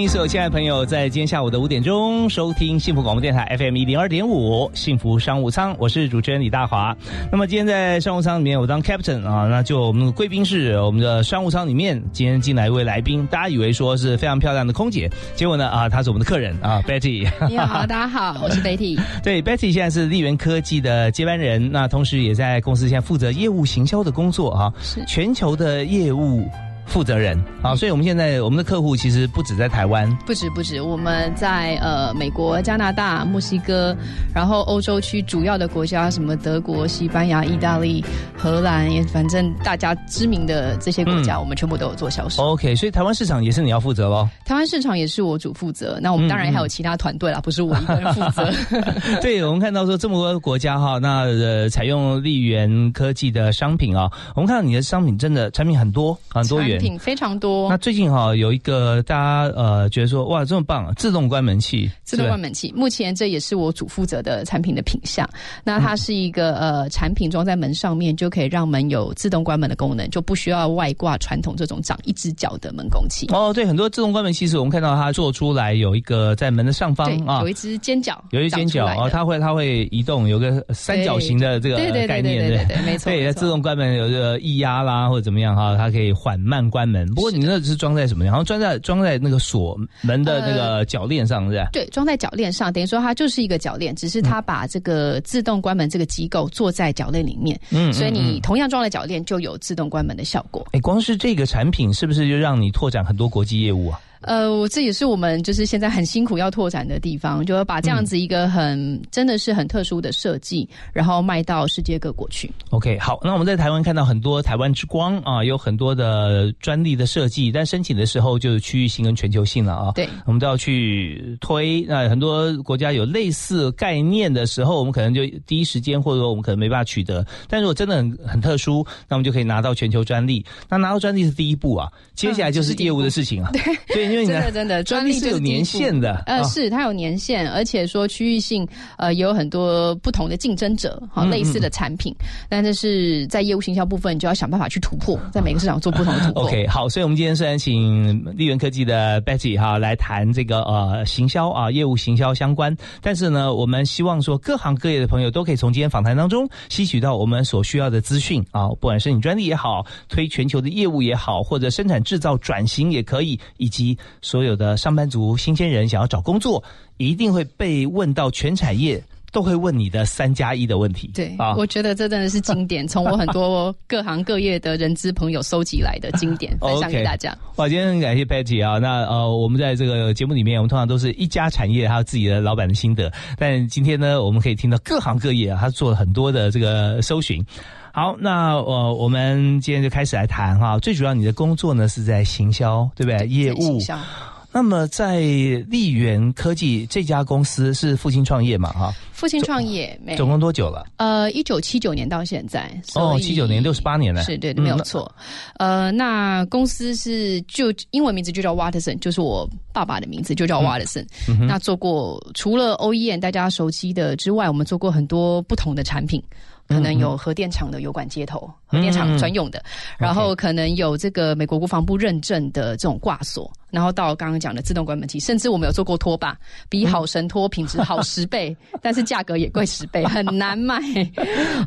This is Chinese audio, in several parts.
迎所有亲爱的朋友，在今天下午的五点钟收听幸福广播电台 FM 一零二点五幸福商务舱，我是主持人李大华。那么今天在商务舱里面，我当 Captain 啊，那就我们的贵宾室，我们的商务舱里面，今天进来一位来宾，大家以为说是非常漂亮的空姐，结果呢啊，她是我们的客人啊，Betty。你好，大家好，我是 Betty。对，Betty 现在是丽源科技的接班人，那同时也在公司现在负责业务行销的工作啊，是全球的业务。负责人啊，所以我们现在我们的客户其实不止在台湾，不止不止，我们在呃美国、加拿大、墨西哥，然后欧洲区主要的国家，什么德国、西班牙、意大利、荷兰，也反正大家知名的这些国家，我们全部都有做销售。OK，所以台湾市场也是你要负责喽？台湾市场也是我主负责，那我们当然还有其他团队啦，不是我一个人负责。对，我们看到说这么多国家哈，那呃采用丽源科技的商品啊，我们看到你的商品真的产品很多很多元。品非常多。那最近哈有一个大家呃觉得说哇这么棒，啊自动关门器。自动关门器，目前这也是我主负责的产品的品项。那它是一个呃产品装在门上面，就可以让门有自动关门的功能，就不需要外挂传统这种长一只脚的门工器。哦，对，很多自动关门器是我们看到它做出来有一个在门的上方啊，有一只尖角，有一尖角哦，它会它会移动，有个三角形的这个概念，对对对，没错。对，自动关门有个液压啦或者怎么样哈，它可以缓慢关门。不过你。那是装在什么？然后装在装在那个锁门的那个铰链上，是吧？对，装在铰链上，等于说它就是一个铰链，只是它把这个自动关门这个机构做在铰链里面。嗯，所以你同样装了铰链，就有自动关门的效果。哎，光是这个产品，是不是就让你拓展很多国际业务啊？呃，我这也是我们就是现在很辛苦要拓展的地方，就要把这样子一个很真的是很特殊的设计，然后卖到世界各国去。OK，好，那我们在台湾看到很多台湾之光啊，有很多的专利的设计，但申请的时候就是区域性跟全球性了啊。对，我们都要去推。那很多国家有类似概念的时候，我们可能就第一时间或者说我们可能没办法取得。但如果真的很很特殊，那我们就可以拿到全球专利。那拿到专利是第一步啊，接下来就是业务的事情啊。对，所以。真的真的，专利是有年限的。呃，是它有年限，而且说区域性，呃，也有很多不同的竞争者，好类似的产品。但这是在业务行销部分，你就要想办法去突破，在每个市场做不同的突破。OK，好，所以我们今天虽然请利源科技的 Betty 哈来谈这个呃行销啊业务行销相关，但是呢，我们希望说各行各业的朋友都可以从今天访谈当中吸取到我们所需要的资讯啊，不管是你专利也好，推全球的业务也好，或者生产制造转型也可以，以及所有的。上班族、新鲜人想要找工作，一定会被问到全产业都会问你的三加一的问题。对啊，我觉得这真的是经典，从我很多 各行各业的人资朋友收集来的经典，分享给大家。哇，今天很感谢 Patty 啊，那呃，我们在这个节目里面，我们通常都是一家产业还有自己的老板的心得，但今天呢，我们可以听到各行各业啊，他做了很多的这个搜寻。好，那呃，我们今天就开始来谈哈，最主要你的工作呢是在行销，对不对？业务。那么，在丽源科技这家公司是父亲创业嘛？哈，父亲创业，总共多久了？呃，一九七九年到现在。哦，七九年，六十八年了。是对，没有错。呃，那公司是就英文名字就叫 Watson，就是我爸爸的名字就叫 Watson。那做过除了 OEM 大家熟悉的之外，我们做过很多不同的产品。可能有核电厂的油管接头，核电厂专用的，然后可能有这个美国国防部认证的这种挂锁，然后到刚刚讲的自动关门器，甚至我们有做过拖把，比好神拖品质好十倍，但是价格也贵十倍，很难卖。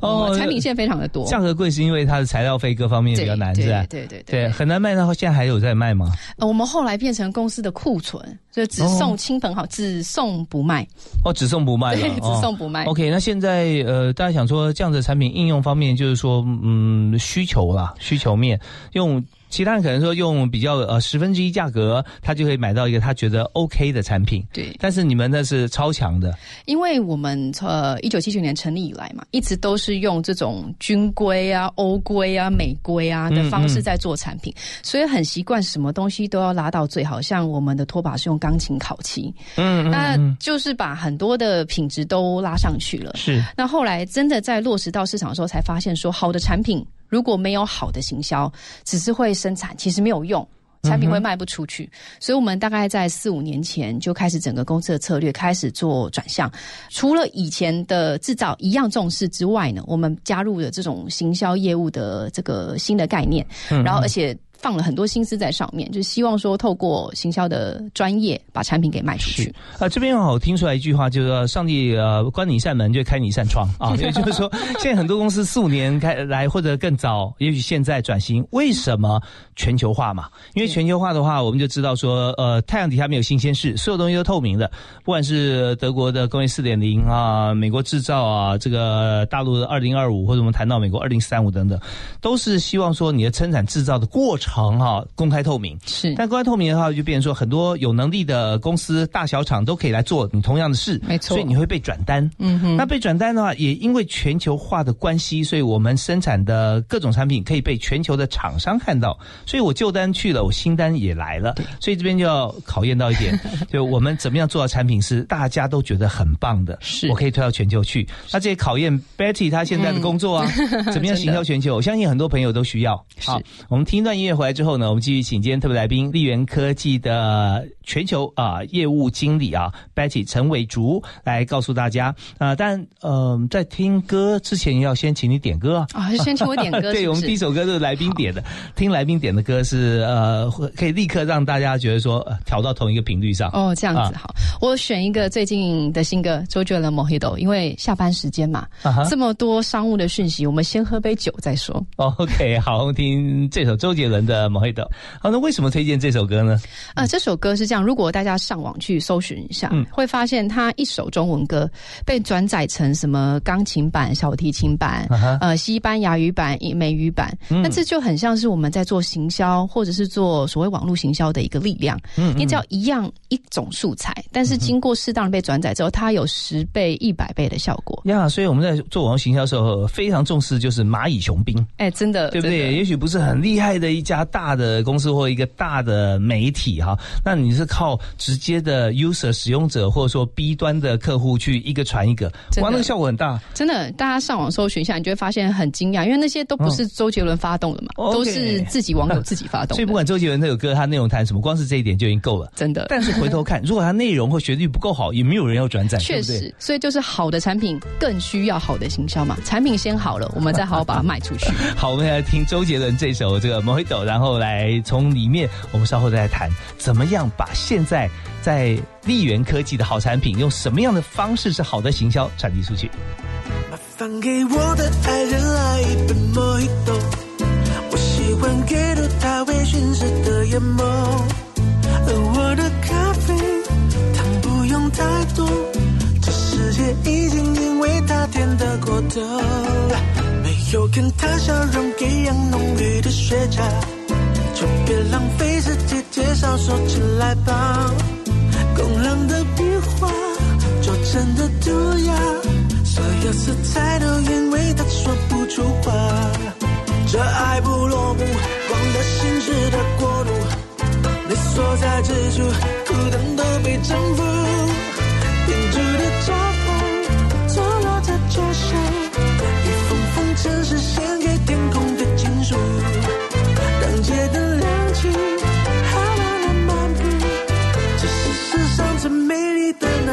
哦，产品线非常的多，价格贵是因为它的材料费各方面比较难，是吧？对对对，很难卖。然后现在还有在卖吗？我们后来变成公司的库存，就只送亲朋好，只送不卖。哦，只送不卖，对，只送不卖。OK，那现在呃，大家想说这样的产品应用方面，就是说，嗯，需求啦，需求面用。其他人可能说用比较呃十分之一价格，他就可以买到一个他觉得 OK 的产品。对，但是你们那是超强的，因为我们呃一九七九年成立以来嘛，一直都是用这种军规啊、欧规啊、美规啊的方式在做产品，所以很习惯什么东西都要拉到最好。像我们的拖把是用钢琴烤漆，嗯，那就是把很多的品质都拉上去了。是，那后来真的在落实到市场的时候，才发现说好的产品。如果没有好的行销，只是会生产，其实没有用，产品会卖不出去。所以，我们大概在四五年前就开始整个公司的策略开始做转向。除了以前的制造一样重视之外呢，我们加入了这种行销业务的这个新的概念，然后而且。放了很多心思在上面，就是希望说透过行销的专业把产品给卖出去。啊，这边我听出来一句话，就是说上帝呃关你一扇门就开你一扇窗啊，也就是说现在很多公司四五年开来或者更早，也许现在转型，为什么全球化嘛？因为全球化的话，我们就知道说呃太阳底下没有新鲜事，所有东西都透明的，不管是德国的工业四点零啊，美国制造啊，这个大陆的二零二五，或者我们谈到美国二零三五等等，都是希望说你的生产制造的过程。行哈，公开透明是，但公开透明的话，就变成说很多有能力的公司、大小厂都可以来做你同样的事，没错，所以你会被转单。嗯哼，那被转单的话，也因为全球化的关系，所以我们生产的各种产品可以被全球的厂商看到，所以我旧单去了，我新单也来了。所以这边就要考验到一点，就我们怎么样做到产品是大家都觉得很棒的，是我可以推到全球去。那这也考验 Betty 他现在的工作啊，怎么样行销全球？我相信很多朋友都需要。好，我们听一段音乐。回来之后呢，我们继续请今天特别来宾，力源科技的全球啊业务经理啊，Betty 陈伟竹来告诉大家啊。但呃，在听歌之前要先请你点歌啊。啊，先请我点歌。对我们第一首歌是来宾点的，听来宾点的歌是呃，可以立刻让大家觉得说调到同一个频率上。哦，这样子好。我选一个最近的新歌，周杰伦《Mojito》，因为下班时间嘛，这么多商务的讯息，我们先喝杯酒再说。OK，好，听这首周杰伦。的毛黑豆，好，那为什么推荐这首歌呢？呃，这首歌是这样，如果大家上网去搜寻一下，嗯，会发现它一首中文歌被转载成什么钢琴版、小提琴版、呃西班牙语版、美语版，那这就很像是我们在做行销或者是做所谓网络行销的一个力量。嗯，你只要一样一种素材，但是经过适当的被转载之后，它有十倍、一百倍的效果。呀，所以我们在做网络行销的时候，非常重视就是蚂蚁雄兵。哎，真的，对不对？也许不是很厉害的一。家大的公司或一个大的媒体哈，那你是靠直接的 user 使用者或者说 B 端的客户去一个传一个，哇，那个效果很大。真的，大家上网搜寻一下，你就会发现很惊讶，因为那些都不是周杰伦发动的嘛，都是自己网友自己发动。所以不管周杰伦那首歌他内容谈什么，光是这一点就已经够了，真的。但是回头看，如果他内容或旋律不够好，也没有人要转载，确实。所以就是好的产品更需要好的行销嘛，产品先好了，我们再好好把它卖出去。好，我们来听周杰伦这首这个《Mojito》，然后来。从里面，我们稍后再来谈，怎么样把现在在立源科技的好产品，用什么样的方式是好的行销传递出去？麻烦给我的爱人来一杯莫吉托，我喜欢给到他微醺时的眼眸，而我的咖啡糖不用太多，这世界已经因为他甜得过头，没有跟他笑容一样浓郁的雪茄。就别浪费时间介绍，说起来吧。工人的笔画，做成的涂鸦，所有色彩都因为他说不出话。这爱不落幕，光的心事的国度，你所在之处，孤单都被征服。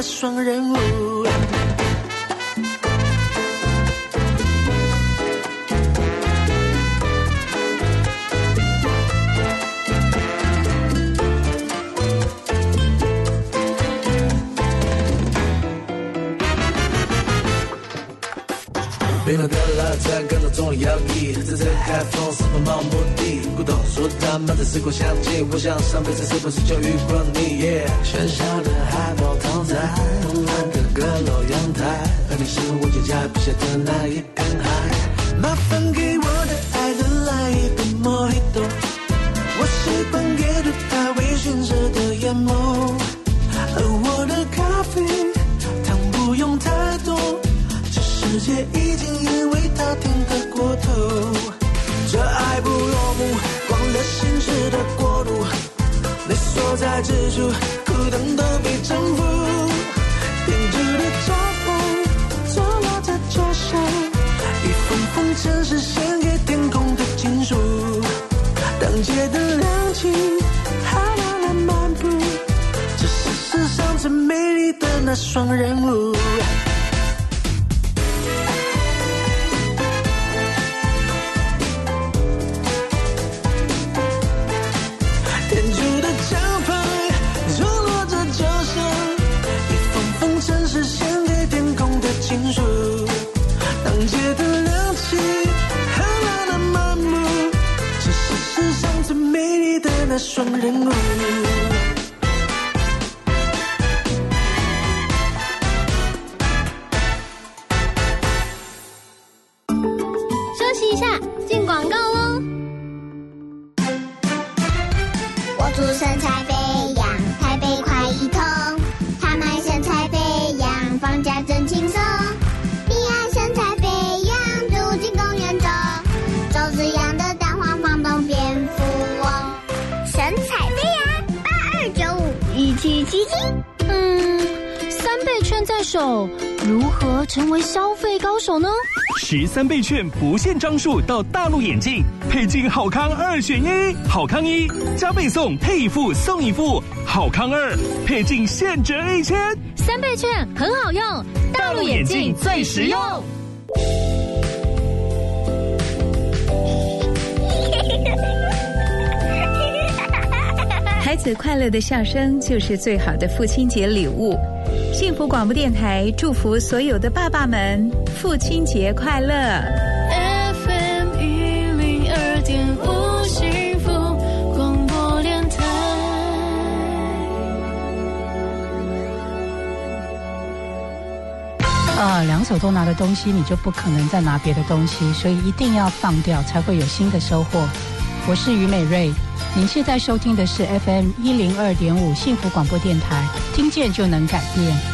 双人舞。冰冷的拉在感到中了摇曳，在这海风什么漫无目的？古董说他们在时光相近，我想上辈子是不是就遇过你？喧嚣的海报躺在慵懒的阁楼阳台，而你是我脚下笔下的那一片海。麻烦给蜘蛛，孤单，都被征服。编织的招牌坐落在脚下，一封封城市献给天空的情书。当街灯亮起，海浪来漫步，这是世上最美丽的那双人舞。的双人舞。嗯，三倍券在手，如何成为消费高手呢？十三倍券不限张数到大陆眼镜，配镜好康二选一，好康一加倍送配一副送一副，好康二配镜现折一千，三倍券很好用，大陆眼镜最实用。子快乐的笑声就是最好的父亲节礼物。幸福广播电台祝福所有的爸爸们父亲节快乐。FM 一零二点五幸福广播电台。啊，两手都拿的东西，你就不可能再拿别的东西，所以一定要放掉，才会有新的收获。我是于美瑞，您现在收听的是 FM 一零二点五幸福广播电台，听见就能改变。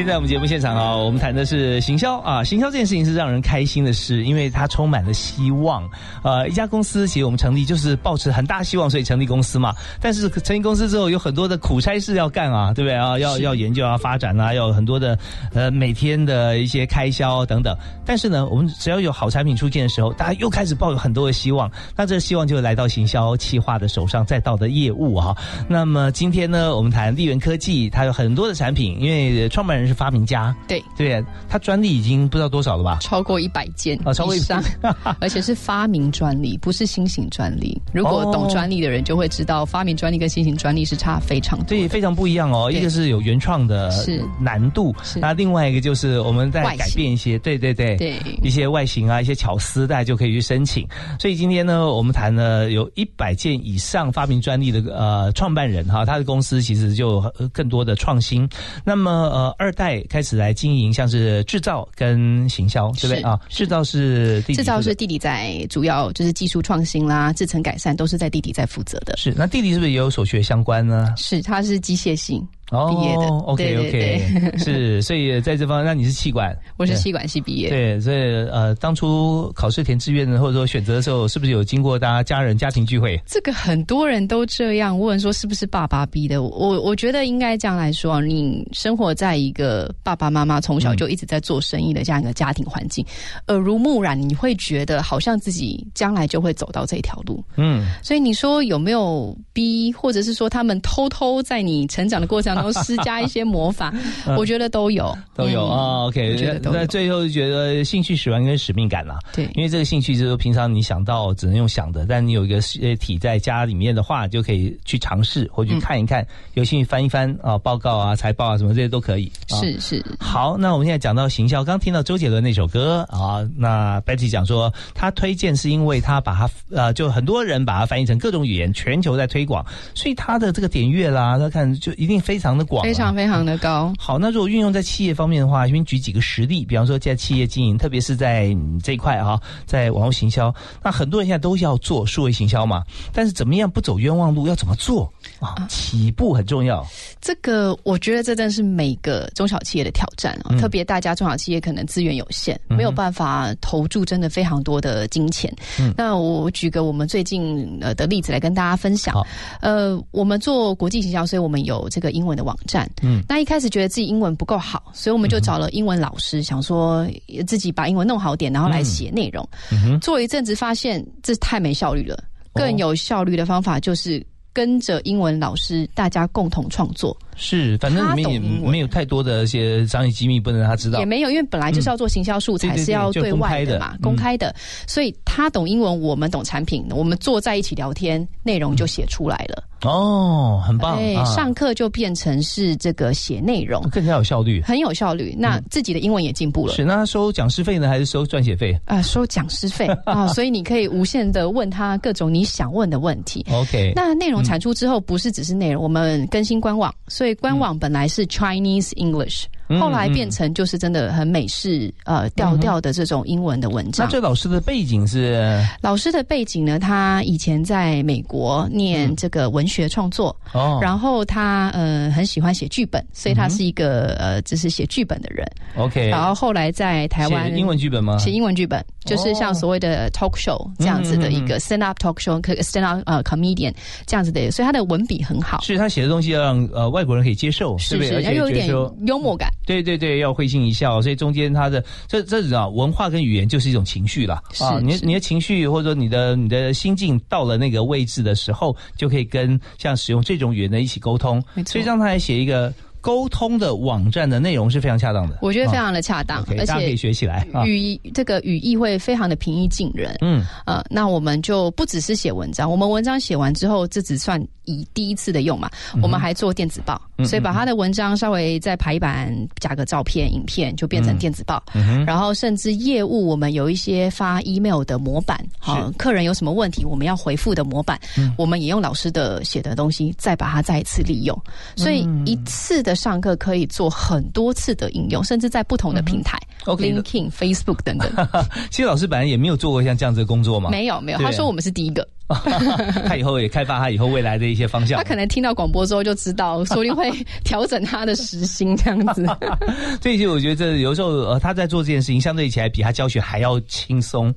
现在我们节目现场啊，我们谈的是行销啊，行销这件事情是让人开心的事，因为它充满了希望。呃，一家公司其实我们成立就是抱持很大希望，所以成立公司嘛。但是成立公司之后，有很多的苦差事要干啊，对不对啊？要要研究啊，发展啊，要有很多的呃每天的一些开销等等。但是呢，我们只要有好产品出现的时候，大家又开始抱有很多的希望，那这希望就来到行销企划的手上，再到的业务哈、那么今天呢，我们谈利源科技，它有很多的产品，因为创办人是发明家，对，对，他专利已经不知道多少了吧？超过一百件啊超过100以上，而且是发明专利，不是新型专利。如果哦懂专利的人就会知道，发明专利跟新型专利是差非常多。对，非常不一样哦。一个是有原创的是难度，那另外一个就是我们在改变一些，对对对，对一些外形啊，一些巧思，大家就可以去申请。所以今天呢，我们谈了有一百件以上发明专利的呃创办人哈，他的公司其实就呃更多的创新。那么呃，二代开始来经营，像是制造跟行销，对不对啊？制造是弟弟制造是弟弟在主要就是技术创新啦、制程改善都是在弟弟在负责的。是，那弟弟是不是也有所学相关呢？是，他是机械系哦毕业的。，OK OK，是，所以在这方面，那你是气管，我是气管系毕业。对，所以呃，当初考试填志愿的或者说选择的时候，是不是有经过大家家人家庭聚会？这个很多人都这样问说是不是爸爸逼的？我我觉得应该这样来说，你生活在一个爸爸妈妈从小就一直在做生意的这样一个家庭环境，耳濡目染，你会觉得好像自己将来就会走到这条路。嗯，所以你说有没有逼，或者是说他们偷偷在你成长的过程中施加一些魔法？我觉得都有，都有嗯啊。OK，那最后就觉得兴趣使然跟使命感啦。对因为这个兴趣就是平常你想到只能用想的，但你有一个呃体在家里面的话，就可以去尝试或去看一看，有兴趣翻一翻啊，报告啊、财报啊什么这些都可以。啊是是。好，那我们现在讲到行销，刚听到周杰伦那首歌啊，那 Betty 讲说他推荐是因为他把它呃，就很多人把它翻译成各种语言，全球在推广，所以他的这个点阅啦，他看就一定非常常的广、啊，非常非常的高。好，那如果运用在企业方面的话，因为举几个实例，比方说在企业经营，特别是在嗯这一块哈、在网络行销，那很多人现在都要做数位行销嘛，但是怎么样不走冤枉路，要怎么做啊？起步很重要，这个我觉得这真是每个中小企业的挑战啊、嗯特别大家中小企业可能资源有限，没有办法投注真的非常多的金钱。嗯那我举个我们最近呃的例子来跟大家分享。呃，我们做国际行销，所以我们有这个英文的网站。嗯那一开始觉得自己英文不够好，所以我们就找了英文老师，想说呃自己把英文弄好点，然后来写内容。嗯，做一阵子发现这太没效率了，哦更有效率的方法就是跟着英文老师，大家共同创作。是，反正里面也他懂没有太多的一些商业机密不能让他知道也，没有，因为本来就是要做行销素材，对对对是要对外的嘛，公开的嗯公开的。所以他懂英文，我们懂产品，我们坐在一起聊天，内容就写出来了。哦，很棒哎，啊，上课就变成是这个写内容，更加有效率。很有效率。那自己的英文也进步了。是，那收讲师费呢，还是收撰写费啊，收讲师费 啊，所以你可以无限的问他各种你想问的问题。？OK，那内容产出之后，不是只是内容，我们更新官网，所以官网本来是 Chinese English，、后来变成就是真的很美式呃调调的这种英文的文章。那。这老师的背景是？老师的背景呢，他以前在美国念这个文学创作，哦，然后他呃很喜欢写剧本，所以他是一个、呃就是写剧本的人。OK，然后后来在台湾写英文剧本吗？写英文剧本，就是像所谓的 talk show 这样子的一个 stand up talk show、stand up 呃 comedian 这样子的，所以他的文笔很好，是他写的东西要让呃外国人可以接受，是不是，且又有一点幽默感，对对对，要会心一笑，所以中间他的这这种啊文化跟语言就是一种情绪啦。是啊，你的你的情绪或者说你的你的心境到了那个位置的时候，就可以跟像使用这种语言的一起沟通，所以让他来写一个沟通的网站的内容是非常恰当的，我觉得非啊常的恰当而大家可以且学起来啊，语这个语义会非常的平易近人。嗯，呃，那我们就不只是写文章，我们文章写完之后，这只算以第一次的用嘛，我们还做电子报，嗯所以把他的文章稍微再排版，加个照片、影片，就变成电子报。然后甚至业务，我们有一些发 email 的模板，好、客人有什么问题，我们要回复的模板，嗯。我们也用老师的写的东西，再把它再一次利用。所以嗯。一次的上课可以做很多次的应用，甚至在不同的平台、嗯 OK 的 LinkedIn、Facebook 等等。其实老师本来也没有做过像这样子的工作嘛，没有没有，他说我们是第一个，他以后也开发他以后未来的一些方向他。可能听到广播之后就知道，说不定会调整他的时薪这样子。所以其实我觉得这有时候呃他在做这件事情，相对起来比他教学还要轻松，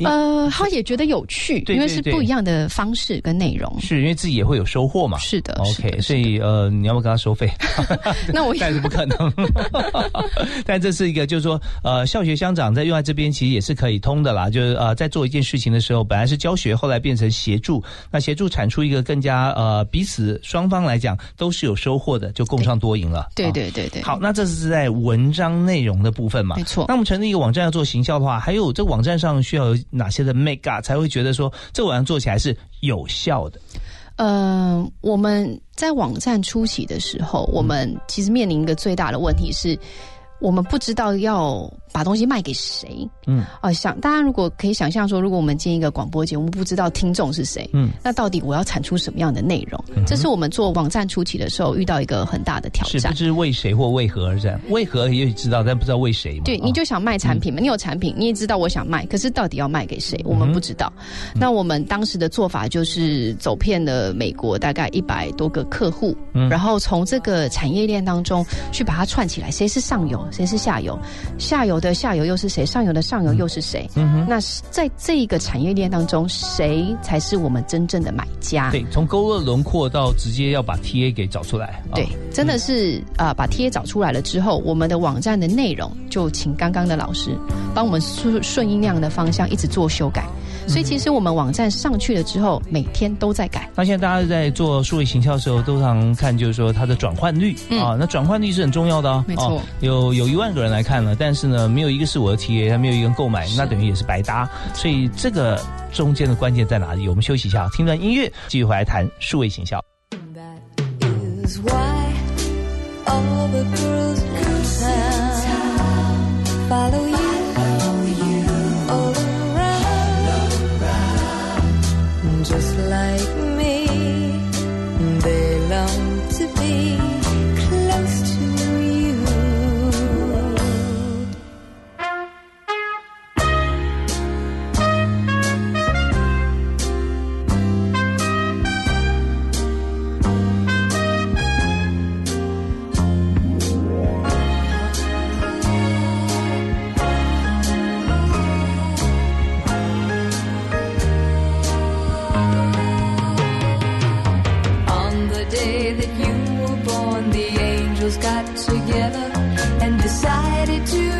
呃，他也觉得有趣，因为是不一样的方式跟内容。是因为自己也会有收获嘛。是的 OK，的所以呃，你要不要跟他收费？那我但是不可能。但这是一个，就是说，呃，校学乡长在用在这边其实也是可以通的啦。就是呃，在做一件事情的时候，本来是教学，后来变成协助，那协助产出一个更加呃彼此双方来讲都是有收获的，就共创多赢了。对啊对对对，好，那这是在文章内容的部分嘛？没错那我们成立一个网站要做行销的话，还有这网站上需要有哪些的 make up 才会觉得说这个网站做起来是有效的？呃，我们在网站初期的时候，我们其实面临一个最大的问题是，我们不知道要把东西卖给谁。嗯啊、想大家如果可以想象说，如果我们进一个广播节目，不知道听众是谁，嗯，那到底我要产出什么样的内容？这是我们做网站初期的时候遇到一个很大的挑战是不。知为谁或为何而战？为何也许知道，但不知道为谁嘛。对，啊你就想卖产品嘛，你有产品，你也知道我想卖，可是到底要卖给谁，我们不知道。那我们当时的做法就是走遍了美国大概一百多个客户，然后从这个产业链当中去把它串起来，谁是上游，谁是下游，下游的下游又是谁，上游的上游又是谁？嗯哼那是在这一个产业链当中，谁才是我们真正的买家？对，从勾勒轮廓到直接要把 TA 给找出来。啊对，真的是啊、把 TA 找出来了之后，我们的网站的内容就请刚刚的老师帮我们顺顺应那样的方向一直做修改。所以其实我们网站上去了之后，每天都在改。那现在大家在做数位行销的时候，都常看就是说它的转换率、嗯啊，那转换率是很重要的啊。没错啊有有一万个人来看了，但是呢，没有一个是我的 TA，没有一个人购买，那等于也是白搭。所以这个中间的关键在哪里？我们休息一下，听段音乐，继续回来谈数位行销。That is why all the girls in town follow together and decided to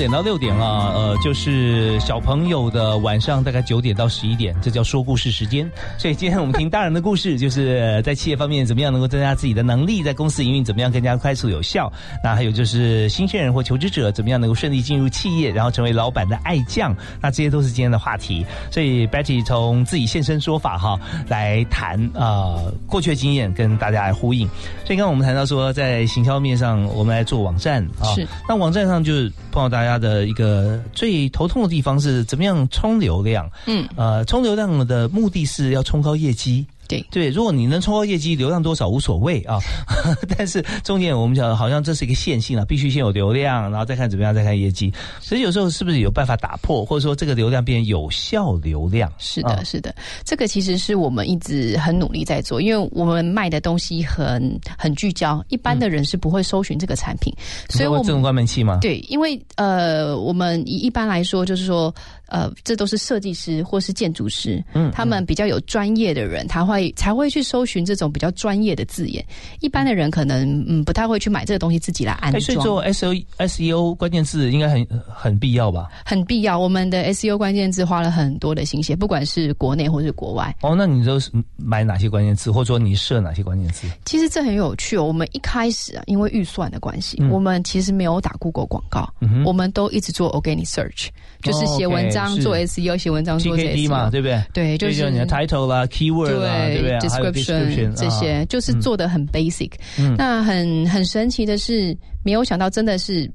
点到六点啊，呃，就是小朋友的晚上大概九点到十一点，这叫说故事时间。所以今天我们听大人的故事，就是在企业方面怎么样能够增加自己的能力，在公司营运怎么样更加快速有效。那还有就是新鲜人或求职者怎么样能够顺利进入企业，然后成为老板的爱将。那这些都是今天的话题。所以 Betty 从自己现身说法哈来谈啊、呃过去的经验，跟大家来呼应。所以刚刚我们谈到说，在行销面上，我们来做网站啊，是那网站上就是碰到大家的一个最头痛的地方是怎么样冲流量？嗯，呃，冲流量的目的是要冲高业绩。对对，如果你能冲高业绩，流量多少无所谓啊。但是重点我们讲，好像这是一个线性啊，必须先有流量，然后再看怎么样，再看业绩。所以有时候是不是有办法打破，或者说这个流量变有效流量？是的，啊是的，这个其实是我们一直很努力在做，因为我们卖的东西很很聚焦，一般的人是不会搜寻这个产品，所以我们你说自动关门器吗？对，因为呃，我们一一般来说就是说，呃，这都是设计师或是建筑师，嗯他们比较有专业的人，他会才会去搜寻这种比较专业的字眼，一般的人可能嗯不太会去买这个东西自己来安装，所以装。做 S O S E O 关键字应该很很必要吧？很必要。我们的 SEO 关键字花了很多的心血，不管是国内或是国外。哦，那你都是买哪些关键字，或者说你设哪些关键字？其实这很有趣哦。我们一开始啊，因为预算的关系，嗯我们其实没有打 Google 广告，嗯我们都一直做 organic search，就是写文章、做 SEO，写文章做 SEO 嘛，对不对？对，就就是你的 title 啦、keyword 啦，对不对？description 这些，啊就是做的很 basic。嗯那很很神奇的是，没有想到真的是。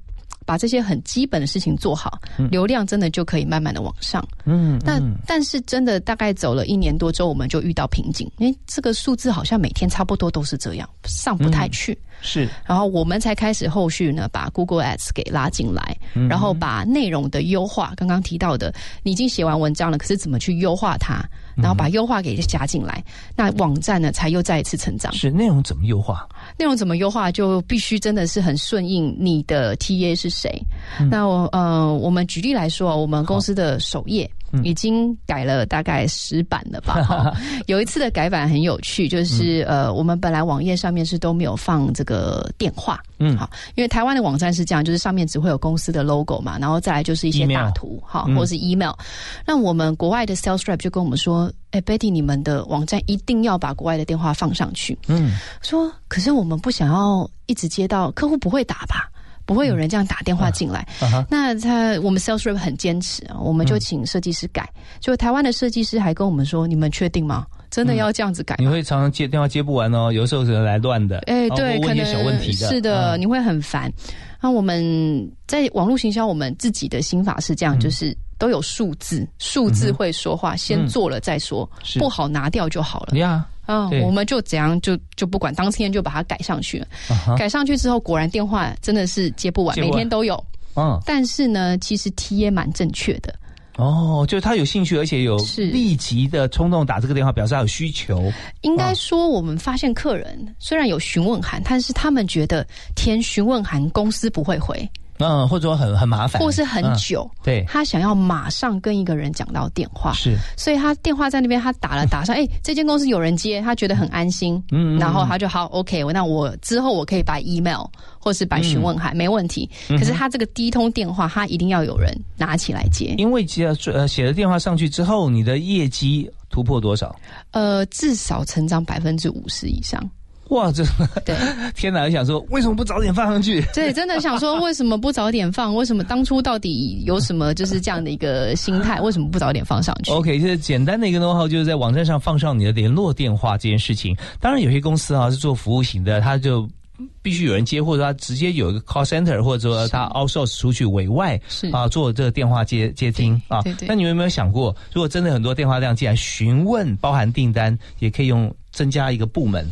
把这些很基本的事情做好，流量真的就可以慢慢的往上。嗯，那嗯但是真的大概走了一年多之后，我们就遇到瓶颈，因为这个数字好像每天差不多都是这样，上不太去。是然后我们才开始后续呢，把 Google Ads 给拉进来，嗯然后把内容的优化，刚刚提到的，你已经写完文章了，可是怎么去优化它，然后把优化给加进来，那网站呢才又再一次成长。是内容怎么优化？内容怎么优化，就必须真的是很顺应你的 TA 是谁。嗯那我呃，我们举例来说，我们公司的首页嗯已经改了大概十版了吧。哈有一次的改版很有趣，就是嗯呃，我们本来网页上面是都没有放这个电话，嗯好，因为台湾的网站是这样，就是上面只会有公司的 logo 嘛，然后再来就是一些大图，哈，嗯或是 email。那我们国外的 sales rep 就跟我们说，哎，Betty，你们的网站一定要把国外的电话放上去。嗯，说，可是我们不想要一直接到客户不会打吧？不会有人这样打电话进来。那他我们 sales rep 很坚持啊，我们就请设计师改。就台湾的设计师还跟我们说：“你们确定吗？真的要这样子改吗？”你会常常接电话接不完哦，有时候可能来乱的，哎，对，可能小问题的，是的，嗯你会很烦。那我们在网络行销，我们自己的心法是这样，嗯就是都有数字，数字会说话，先做了再说，不好拿掉就好了。呀，啊、对我们就怎样就就不管，当天就把它改上去了。改上去之后，果然电话真的是接不完，接不完每天都有。嗯，但是呢，其实 T 也蛮正确的。哦，就是他有兴趣，而且有是立即的冲动打这个电话，表示他有需求。应该说，我们发现客人虽然有询问函，但是他们觉得填询问函公司不会回，嗯，或者说很很麻烦，或是很嗯久。对，他想要马上跟一个人讲到电话，是所以他电话在那边，他打了打上，哎、这间公司有人接，他觉得很安心，嗯嗯然后他就好，OK，那我之后我可以摆 email 或是摆询问函，没问题。嗯可是他这个第一通电话，他一定要有人拿起来接，因为接了呃写了电话上去之后，你的业绩突破多少？呃，至少成长百分之五十以上。哇，这对 天哪！我想说，为什么不早点放上去？对，真的想说，为什么不早点放？为什么当初到底有什么就是这样的一个心态？为什么不早点放上去？OK，就是简单的一个 know how 就是在网站上放上你的联络电话这件事情。当然，有些公司啊是做服务型的，他就必须有人接，或者他直接有一个 call center，或者说他 outsource 出去委外是啊做这个电话接接听啊。对对那你们有没有想过，如果真的很多电话量既然询问，包含订单，也可以用增加一个部门？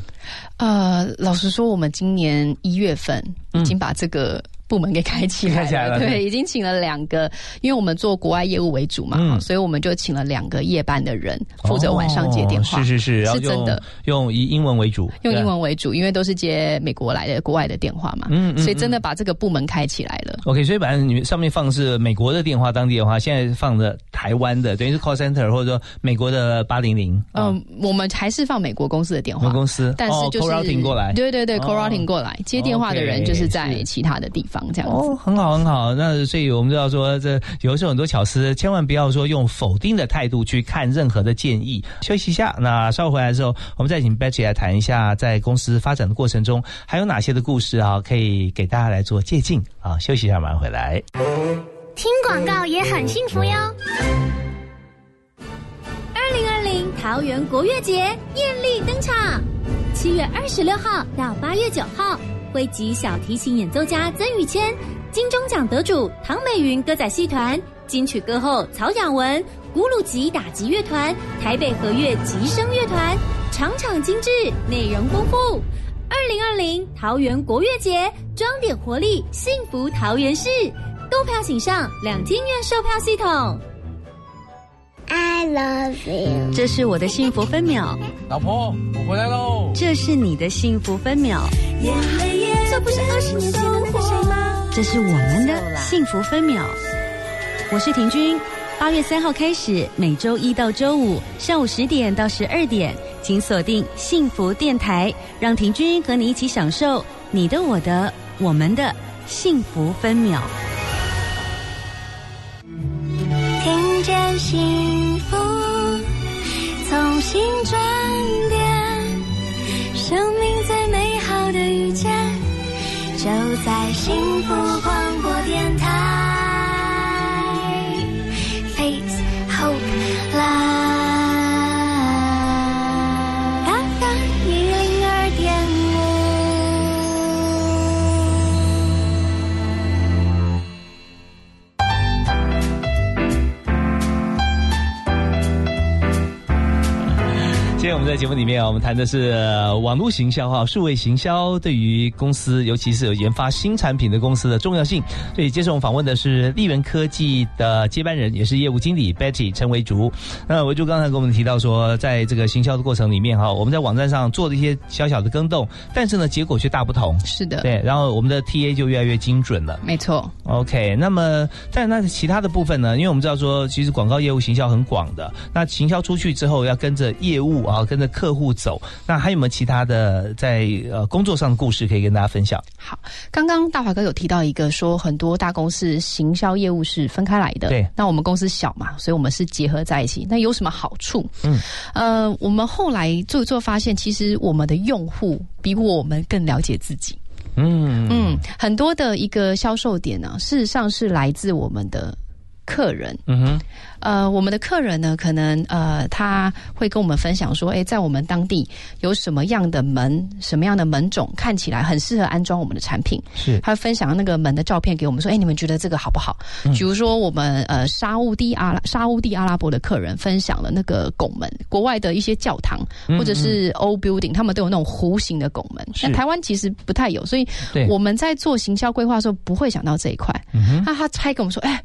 呃，老实说，我们今年一月份嗯已经把这个部门给开起来了，起来了对对，已经请了两个，因为我们做国外业务为主嘛，嗯。所以我们就请了两个夜班的人负责晚上接电话，哦是是是，然后用是真的。用以英文为主，用英。文为主，因为都是接美国来的国外的电话嘛，嗯嗯所以真的把这个部门开起来了。OK，所以本来你们上面放的是美国的电话，当地的话，现在放的台湾的，等于是 call center 或者说美国的八零零，嗯，我们还是放美国公司的电话，公司，但是就是、哦 call routing 过来，对对对哦，call routing 过来，接电话的人就是在其他的地方这样子。哦，很好很好。那所以我们知道说，这有的时候很多巧思，千万不要说用否定的态度去看任何的建议。休息一下，那稍后回来的时候，我们再请 Betty 来谈一下，在公司发展的过程中，还有哪些的故事啊，可以给大家来做借鉴啊。休息一下，马上回来。听广告也很幸福哟。二零二零桃园国乐节艳丽登场，七月二十六号到八月九号，汇集小提琴演奏家曾宇谦、金钟奖得主唐美云歌仔戏团、金曲歌后曹雅文、古鲁吉打击乐团、台北和乐吉声乐团，场场精致，内容丰富。二零二零桃园国乐节，装点活力，幸福桃园市。购票请上两厅院售票系统。I love you。这是我的幸福分秒，老婆，我回来喽！这是你的幸福分秒，这不是二十年前的那个谁吗？这是我们的幸福分秒。我是婷君，八月三号开始，每周一到周五上午十点到十二点，请锁定幸福电台，让婷君和你一起享受你的、我的、我们的幸福分秒。见幸福，从新转变，生命最美好的遇见，就在幸福广播电台。在节目里面啊，我们谈的是呃网络行销哈，数位行销对于公司，尤其是有研发新产品的公司的重要性。所以接受我们访问的是利源科技的接班人，也是业务经理 Betty 陈维竹。那维竹刚才跟我们提到说，在这个行销的过程里面哈，我们在网站上做了一些小小的更动，但是呢，结果却大不同。是的，对，然后我们的 TA 就越来越精准了。没错。OK，那么在那其他的部分呢？因为我们知道说，其实广告业务行销很广的。那行销出去之后，要跟着业务啊，跟着客户走。那还有没有其他的在呃工作上的故事可以跟大家分享？好，刚刚大华哥有提到一个说，很多大公司行销业务是分开来的。对那我们公司小嘛，所以我们是结合在一起。那有什么好处？嗯，呃，我们后来做一做发现，其实我们的用户比我们更了解自己。嗯嗯，很多的一个销售点呢、事实上是来自我们的客人。嗯哼，呃，我们的客人呢，可能呃，他会跟我们分享说，诶，在我们当地有什么样的门，什么样的门种看起来很适合安装我们的产品。是他分享那个门的照片给我们说，哎，你们觉得这个好不好？嗯比如说我们呃沙乌地阿拉沙乌地阿拉伯的客人分享了那个拱门，国外的一些教堂嗯或者是 old building，他们都有那种弧形的拱门，那台湾其实不太有，所以我们在做行销规划的时候不会想到这一块。嗯哼，那他还跟我们说，哎。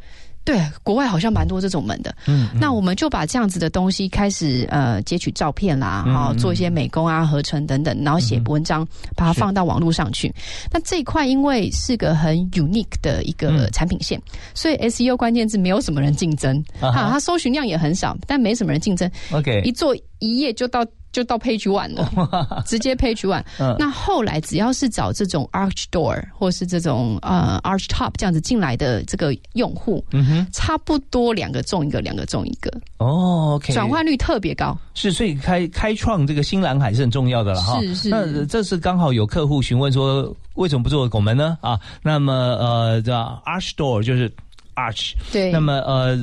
对，国外好像蛮多这种门的。嗯，那我们就把这样子的东西开始呃截取照片啦，嗯哈、做一些美工啊、合成等等，然后写文章，把它放到网络上去。那这一块因为是个很 unique 的一个嗯。产品线，所以 SEO 关键字没有什么人竞争，啊，它搜寻量也很少，但没什么人竞争，OK，一做一页就到。就到 Page One 了，直接 Page One。嗯那后来只要是找这种 Arch Door 或是这种呃 Arch Top 这样子进来的这个用户，嗯哼，差不多两个中一个，两个中一个，哦，OK，转换率特别高。是，所以开开创这个新蓝海是很重要的了哈。是是那这是刚好有客户询问说，为什么不做拱门呢？啊，那么呃，这 Arch Door 就是 Arch，对，那么呃，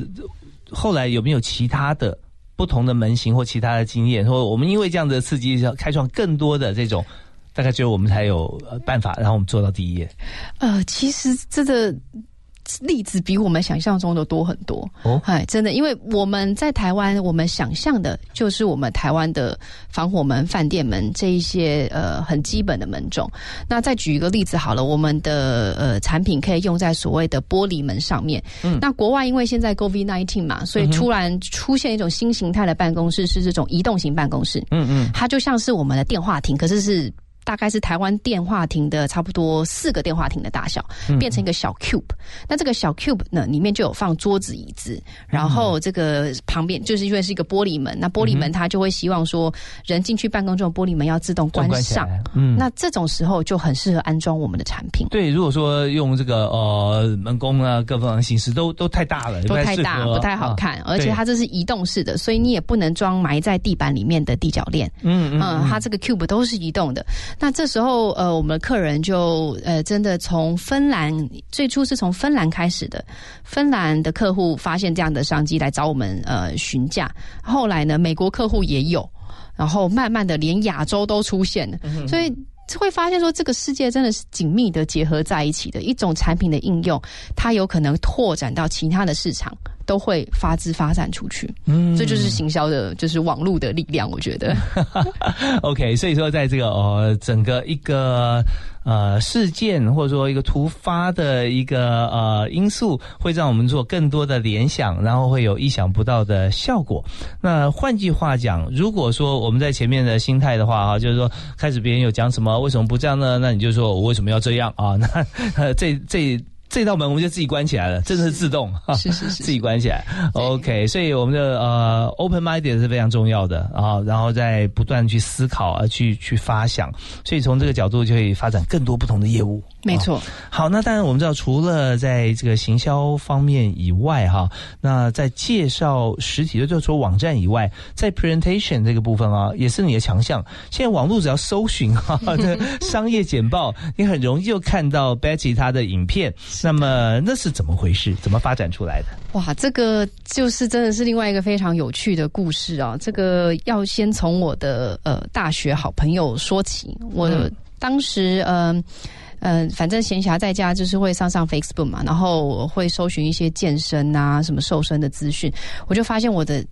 后来有没有其他的不同的门型或其他的经验？说我们因为这样的刺激，要开创更多的这种，大概只有我们才有办法，然后我们做到第一页。呃，其实这个例子比我们想象中的多很多。哦哎，真的，因为我们在台湾，我们想象的就是我们台湾的防火门、饭店门这一些呃很基本的门种。那再举一个例子好了，我们的呃产品可以用在所谓的玻璃门上面。嗯那国外因为现在 COVID nineteen 嘛，所以突然出现一种新形态的办公室，是这种移动型办公室。嗯嗯，它就像是我们的电话亭，可是是大概是台湾电话亭的差不多四个电话亭的大小，嗯变成一个小 cube。那这个小 cube 呢，里面就有放桌子、椅子，然后这个旁边就是因为是一个玻璃门，那玻璃门它就会希望说人进去办公这种玻璃门要自动关上。关。嗯，那这种时候就很适合安装我们的产品。对，如果说用这个呃门工啊各方面形式都都太大了，都太大，不太好。看，而且它这是移动式的，所以你也不能装埋在地板里面的地脚链。嗯嗯嗯，它这个 cube 都是移动的。那这时候，呃，我们的客人就呃，真的从芬兰最初是从芬兰开始的，芬兰的客户发现这样的商机来找我们呃询价，后来呢，美国客户也有，然后慢慢的连亚洲都出现了，所以。会发现说，这个世界真的是紧密的结合在一起的一种产品的应用，它有可能拓展到其他的市场，都会发枝发展出去。嗯这就是行销的，就是网络的力量，我觉得。OK，所以说在这个呃整个一个呃事件或者说一个突发的一个呃因素，会让我们做更多的联想，然后会有意想不到的效果。那换句话讲，如果说我们在前面的心态的话啊，就是说开始别人有讲什么，为什么不这样呢？那你就说我为什么要这样啊？那这这。这道门我们就自己关起来了，真的是自动，是是是 自己关起来。OK，所以我们的呃 open minded 是非常重要的啊，然后再不断去思考啊，去去发想，所以从这个角度就可以发展更多不同的业务。没错，好，那当然我们知道，除了在这个行销方面以外，哈，那在介绍实体的，就是说网站以外，在 presentation 这个部分啊，也是你的强项。现在网络只要搜寻哈，这商业简报，你很容易就看到 Betty 她的影片。那么那是怎么回事？怎么发展出来的？哇，这个就是真的是另外一个非常有趣的故事啊！这个要先从我的呃大学好朋友说起。我嗯当时嗯。呃，反正闲暇在家就是会上上 Facebook 嘛，然后我会搜寻一些健身啊、什么瘦身的资讯，我就发现我的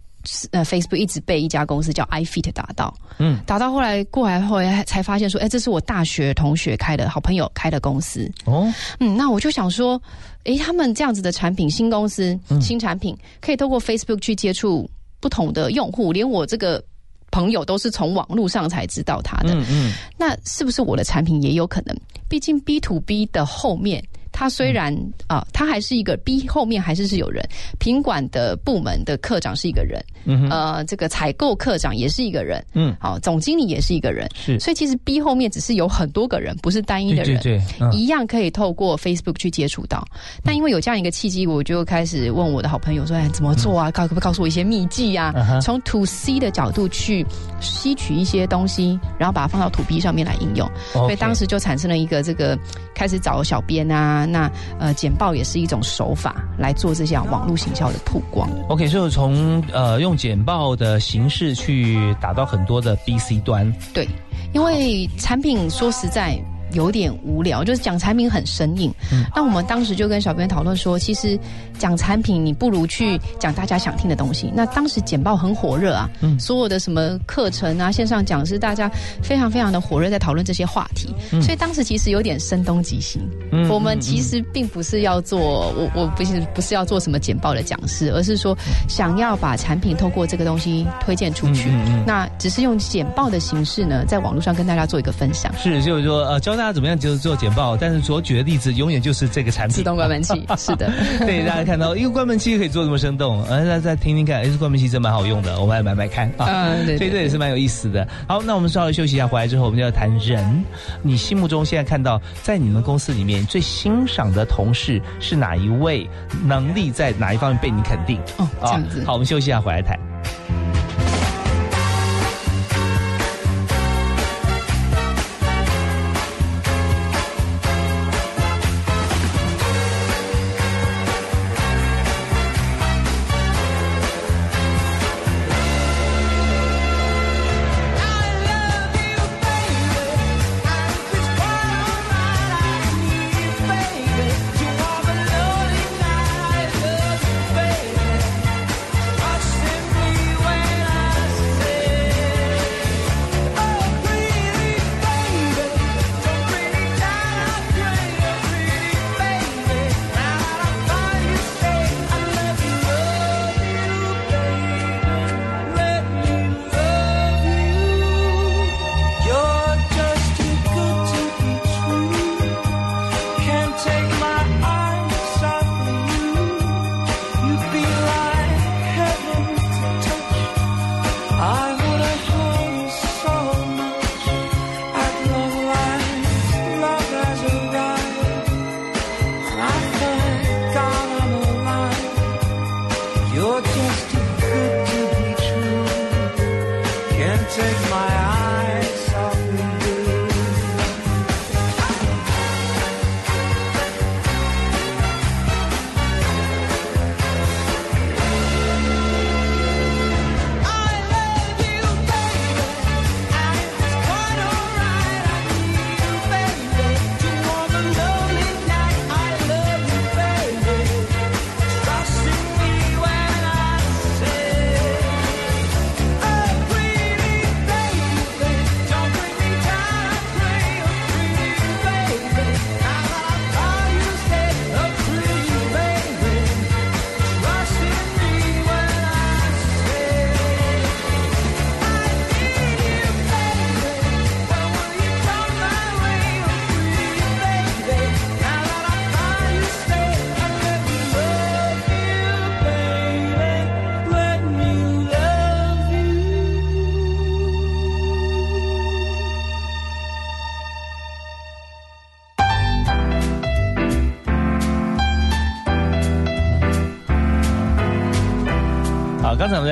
呃 Facebook 一直被一家公司叫 iFit 打到，嗯，打到后来过来后来才发现说，哎，这是我大学同学开的好朋友开的公司，哦，嗯，那我就想说，诶，他们这样子的产品，新公司、嗯。新产品，可以透过 Facebook 去接触不同的用户，连我这个朋友都是从网络上才知道他的。嗯嗯，那是不是我的产品也有可能？毕竟 B to B 的后面。它虽然啊、它还是一个 B 后面还是是有人，品管的部门的科长是一个人，呃，这个采购科长也是一个人，嗯，好、总经理也是一个人，是。所以其实 B 后面只是有很多个人，不是单一的人，对对对嗯。一样可以透过 Facebook 去接触到。但因为有这样一个契机，我就开始问我的好朋友说：“哎，怎么做啊？告可不可以告诉我一些秘籍啊。嗯？从 To C 的角度去吸取一些东西，然后把它放到 To B 上面来应用。所以当时就产生了一个这个开始找小编啊，那呃简报也是一种手法来做这项网络行销的曝光。OK，所以从呃用简报的形式去打到很多的 B、C 端，对，因为产品说实在。有点无聊，就是讲产品很生硬。那我们当时就跟小编讨论说，其实讲产品你不如去讲大家想听的东西。那当时简报很火热啊，所有的什么课程啊、线上讲师，大家非常非常的火热在讨论这些话题，所以当时其实有点声东击西。嗯我们其实并不是要做，我我不是不是要做什么简报的讲师，而是说想要把产品透过这个东西推荐出去。那只是用简报的形式呢，在网络上跟大家做一个分享。是，就是说呃，教大家怎么样就是做简报，但是所举的例子永远就是这个产品。自动关门器，是的，对，大家看到一个关门器可以做这么生动，呃，再再听听看，哎，这关门器真蛮好用的，我们来买买看啊。嗯对对所以这也是蛮有意思的。好，那我们稍微休息一下，回来之后我们就要谈人。你心目中现在看到在你们公司里面最欣赏的同事是哪一位？能力在哪一方面被你肯定？哦，这样子。好，我们休息一下，回来谈。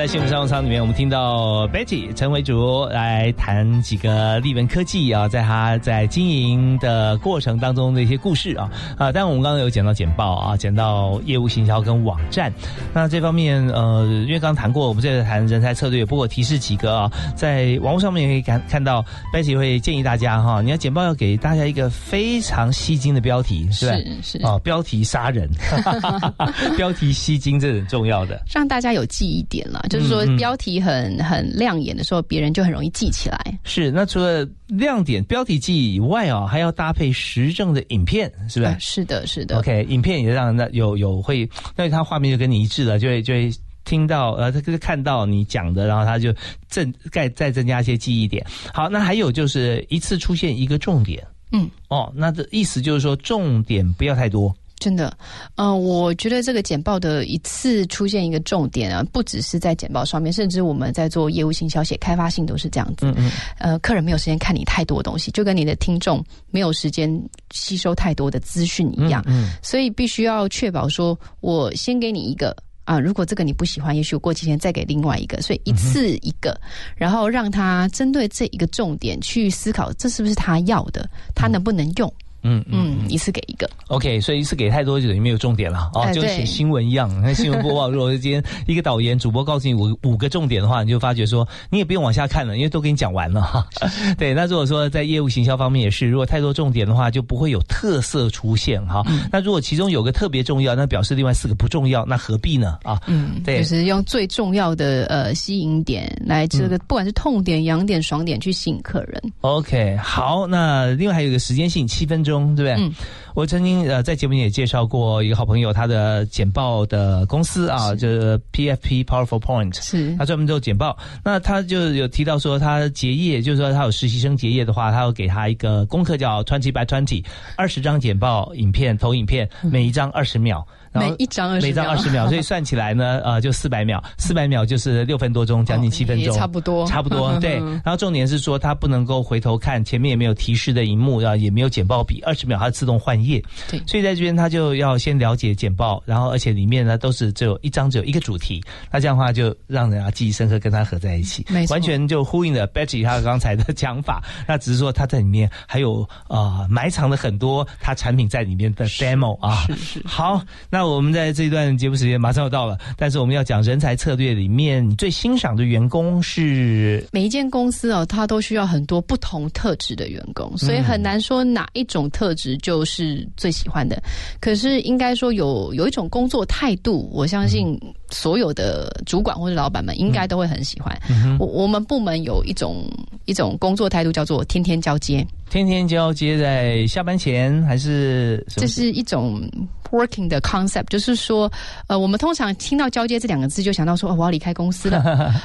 在幸福商务舱里面，我们听到 Betty 陈伟竹来谈几个立文科技啊，在他在经营的过程当中的一些故事啊啊，但我们刚刚有讲到简报啊，讲到业务行销跟网站，那这方面呃，因为刚刚谈过，我们这个谈人才策略，不过提示几个啊，在网络上面也可以看看到 Betty 会建议大家哈，你要简报要给大家一个非常吸睛的标题，是吧？是是啊，标题杀人，标题吸睛，这是很重要的。让大家有记忆点了，就是说标题很很亮眼的时候，别人就很容易记起来。是，那除了亮点标题记忆以外啊，还要搭配实证的影片，是不是？啊是的，是的。OK，影片也让那有有会，那他画面就跟你一致了，就会就会听到呃，他就是看到你讲的，然后他就增再再增加一些记忆点。好，那还有就是一次出现一个重点嗯，哦，那这意思就是说重点不要太多。真的，呃，我觉得这个简报的一次出现一个重点啊，不只是在简报上面，甚至我们在做业务性消、写开发性都是这样子。嗯嗯，呃，客人没有时间看你太多东西，就跟你的听众没有时间吸收太多的资讯一样，嗯所以必须要确保说，我先给你一个。啊，如果这个你不喜欢，也许我过几天再给另外一个，所以一次一个，然后让他针对这一个重点去思考，这是不是他要的，他能不能用？嗯嗯嗯，一次给一个。OK，所以一次给太多就等于没有重点了哦，哎就写新闻一样。那新闻播报，如果今天一个导言主播告诉你五五个重点的话，你就发觉说你也不用往下看了，因为都给你讲完了哈。对，那如果说在业务行销方面也是，如果太多重点的话，就不会有特色出现哈。嗯那如果其中有个特别重要，那表示另外四个不重要，那何必呢？啊，嗯，对就是用最重要的呃吸引点来这个，不管是痛点、痒点、爽点去吸引客人。OK，好，那另外还有一个时间性，七分钟，对不对？嗯我曾经呃在节目里也介绍过一个好朋友，他的简报的公司啊，就是 PFP Powerful Point，是他专门做简报。那他就有提到说，他结业，就是说他有实习生结业的话，他要给他一个功课叫 Twenty by Twenty，二十张简报影片投影片，每一张二十秒。然后每一张20秒每张二十秒，所以 算起来呢，呃，就四百秒，四百秒就是六分多钟，将近七分钟，也差不多差不多。对，然后重点是说，他不能够回头看，前面也没有提示的荧幕，啊，也没有简报笔，二十秒它自动换页。对所以在这边他就要先了解简报，然后而且里面呢都是只有一张只有一个主题，那这样的话就让人啊记忆深刻，跟他合在一起，没完全就呼应了 Betty 他刚才的讲法。那只是说他在里面还有呃埋藏了很多他产品在里面的 demo 啊。是是好，那我们在这一段节目时间马上要到了，但是我们要讲人才策略里面，你最欣赏的员工是每一间公司哦，它都需要很多不同特质的员工，所以很难说哪一种特质就是最喜欢的。可是应该说有有一种工作态度，我相信所有的主管或者老板们应该都会很喜欢。嗯我我们部门有一种一种工作态度叫做天天交接，天天交接在下班前还是这是一种 working 的 concept，就是说，呃，我们通常听到交接这两个字，就想到说，哦，我要离开公司了，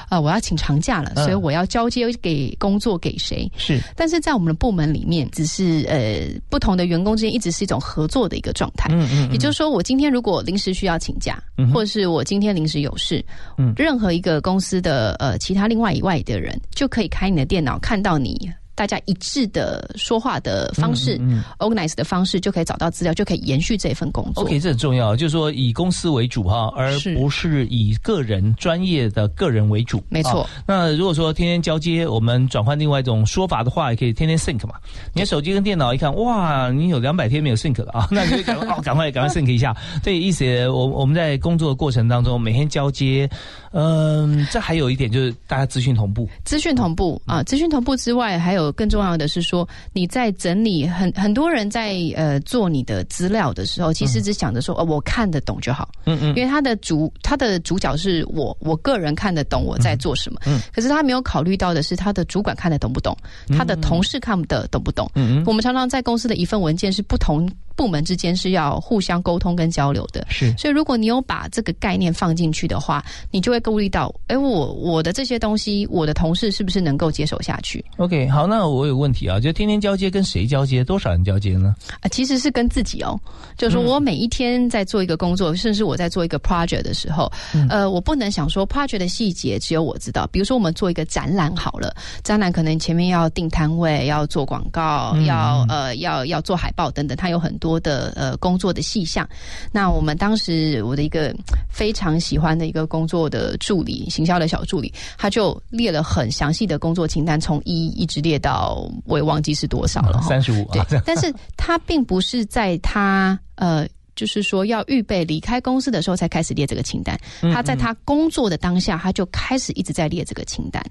啊、我要请长假了，嗯。所以我要交接给工作给谁？是。但是在我们的部门里面，只是呃不同的员工之间一直是一种合作的一个状态。嗯嗯，也就是说，我今天如果临时需要请假，嗯或者是我今天临时有事，嗯任何一个公司的呃其他另外以外的人，就可以开你的电脑看到你。大家一致的说话的方式、嗯嗯 o r g a n i z e 的方式，就可以找到资料，就可以延续这份工作。OK，这很重要，就是说以公司为主哈，而不是以个人专业的个人为主。没错啊那如果说天天交接，我们转换另外一种说法的话，也可以天天 sink 嘛。你的手机跟电脑一看，哇，你有两百天没有 sink 了啊，那你就赶快哦，赶快赶快 sync 一下。对，意思我我们在工作的过程当中，每天交接，嗯，这还有一点就是大家资讯同步。资讯同步啊，资讯同步之外，还有更重要的是说，你在整理很很多人在呃做你的资料的时候，其实只想着说，哦，我看得懂就好，嗯嗯。因为他的主他的主角是我，我个人看得懂我在做什么，嗯可是他没有考虑到的是他的主管看得懂不懂，他的同事看得懂不懂。嗯嗯，我们常常在公司的一份文件是不同部门之间是要互相沟通跟交流的，是。所以，如果你有把这个概念放进去的话，你就会顾虑到，哎，我我的这些东西，我的同事是不是能够接手下去 OK。好，那我有个问题啊，就天天交接跟谁交接，多少人交接呢？啊？其实是跟自己哦，就是说我每一天在做一个工作，甚至我在做一个 project 的时候，呃，我不能想说 project 的细节只有我知道。比如说，我们做一个展览好了，展览可能前面要定摊位，要做广告，嗯要呃要要做海报等等，它有很多的呃工作的细项。那我们当时我的一个非常喜欢的一个工作的助理，行销的小助理，他就列了很详细的工作清单，从一一直列到我也忘记是多少了。三十五啊，对，但是他并不是在他呃。就是说，要预备离开公司的时候才开始列这个清单。嗯他在他工作的当下，他就开始一直在列这个清单，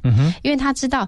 因为他知道，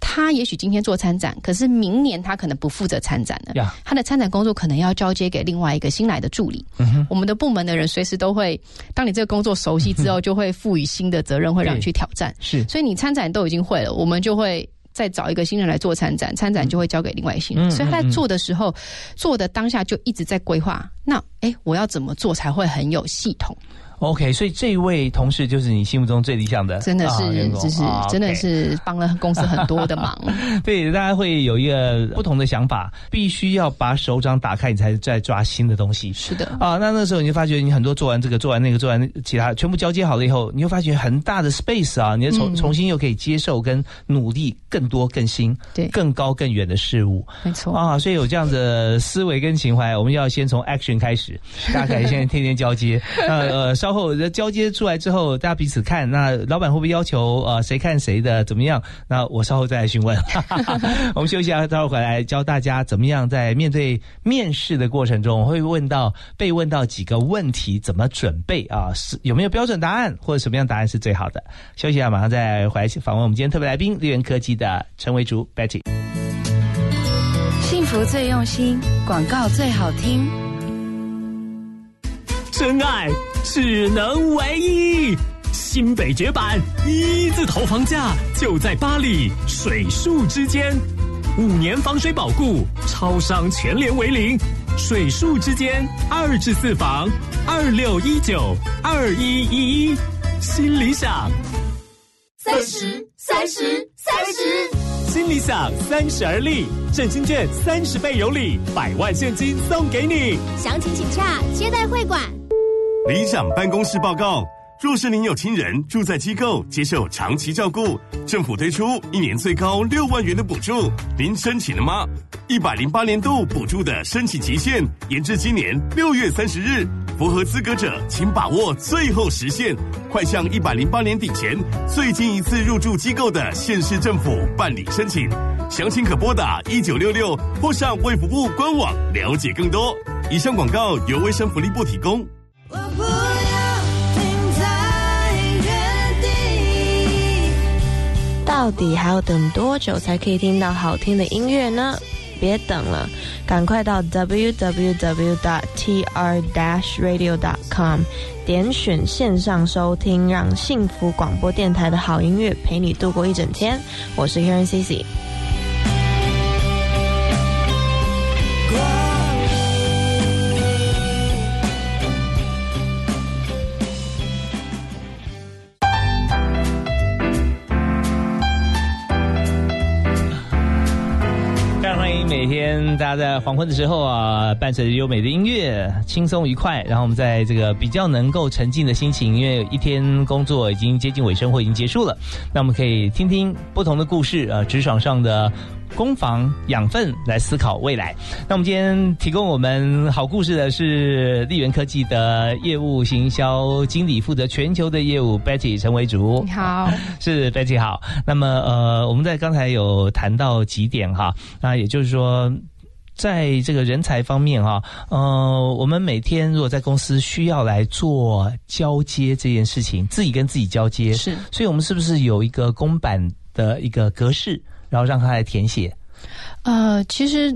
他也许今天做参展，可是明年他可能不负责参展了。呀，他的参展工作可能要交接给另外一个新来的助理。我们的部门的人随时都会，当你这个工作熟悉之后，就会赋予新的责任，会让你去挑战。是所以你参展都已经会了，我们就会再找一个新人来做参展，参展就会交给另外一个新人。嗯所以他在做的时候，做的当下就一直在规划。那诶，我要怎么做才会很有系统？OK，所以这位同事就是你心目中最理想的，真的是就是啊真的是帮了公司很多的忙。对，大家会有一个不同的想法，必须要把手掌打开，你才在抓新的东西。是的，啊，那那时候你就发觉你很多做完这个，做完那个，做完其他，全部交接好了以后，你就发觉很大的 space 啊，你就重、嗯重新又可以接受跟努力更多、更新、对更高、更远的事物没错。啊，所以有这样的思维跟情怀，我们要先从 action 开始。始，大家可以现在天天交接。呃呃，稍后交接出来之后，大家彼此看，那老板会不会要求呃谁看谁的怎么样？那我稍后再来询问。我们休息一下，待会儿回来教大家怎么样在面对面试的过程中会问到被问到几个问题，怎么准备啊？是有没有标准答案，或者什么样答案是最好的？休息一下，马上再回来访问我们今天特别来宾，绿源科技的陈维竹 Betty。幸福最用心，广告最好听。真爱只能唯一，新北绝版一字头房价就在巴黎水树之间，五年防水保固，超商全联为零，水树之间二至四房，二六一九二一一一，新理想。三十，三十，三十。新理想三十而立，振兴券三十倍有礼，百万现金送给你。详情请洽接待会馆。理想办公室报告：若是您有亲人住在机构接受长期照顾，政府推出一年最高六万元的补助，您申请了吗？一百零八年度补助的申请期限延至今年六月三十日，符合资格者请把握最后时限，快向一百零八年底前最近一次入住机构的县市政府办理申请。详情可拨打一九六六或上卫福部官网了解更多。以上广告由卫生福利部提供。我不要停在原地。到底还要等多久才可以听到好听的音乐呢？别等了，赶快到 www.tr-radio.com 点选线上收听，让幸福广播电台的好音乐陪你度过一整天。我是 Karen Cici。每天大家在黄昏的时候啊，伴随着优美的音乐，轻松愉快。然后我们在这个比较能够沉浸的心情，因为一天工作已经接近尾声或已经结束了，那我们可以听听不同的故事啊，职场上的攻防养分来思考未来。那我们今天提供我们好故事的是丽源科技的业务行销经理，负责全球的业务 Betty 陈维竹。你好，是 Betty 好。那么呃，我们在刚才有谈到几点哈，那也就是说。在这个人才方面哈，呃，我们每天如果在公司需要来做交接这件事情，自己跟自己交接，是，所以我们是不是有一个公版的一个格式，然后让他来填写？呃，其实，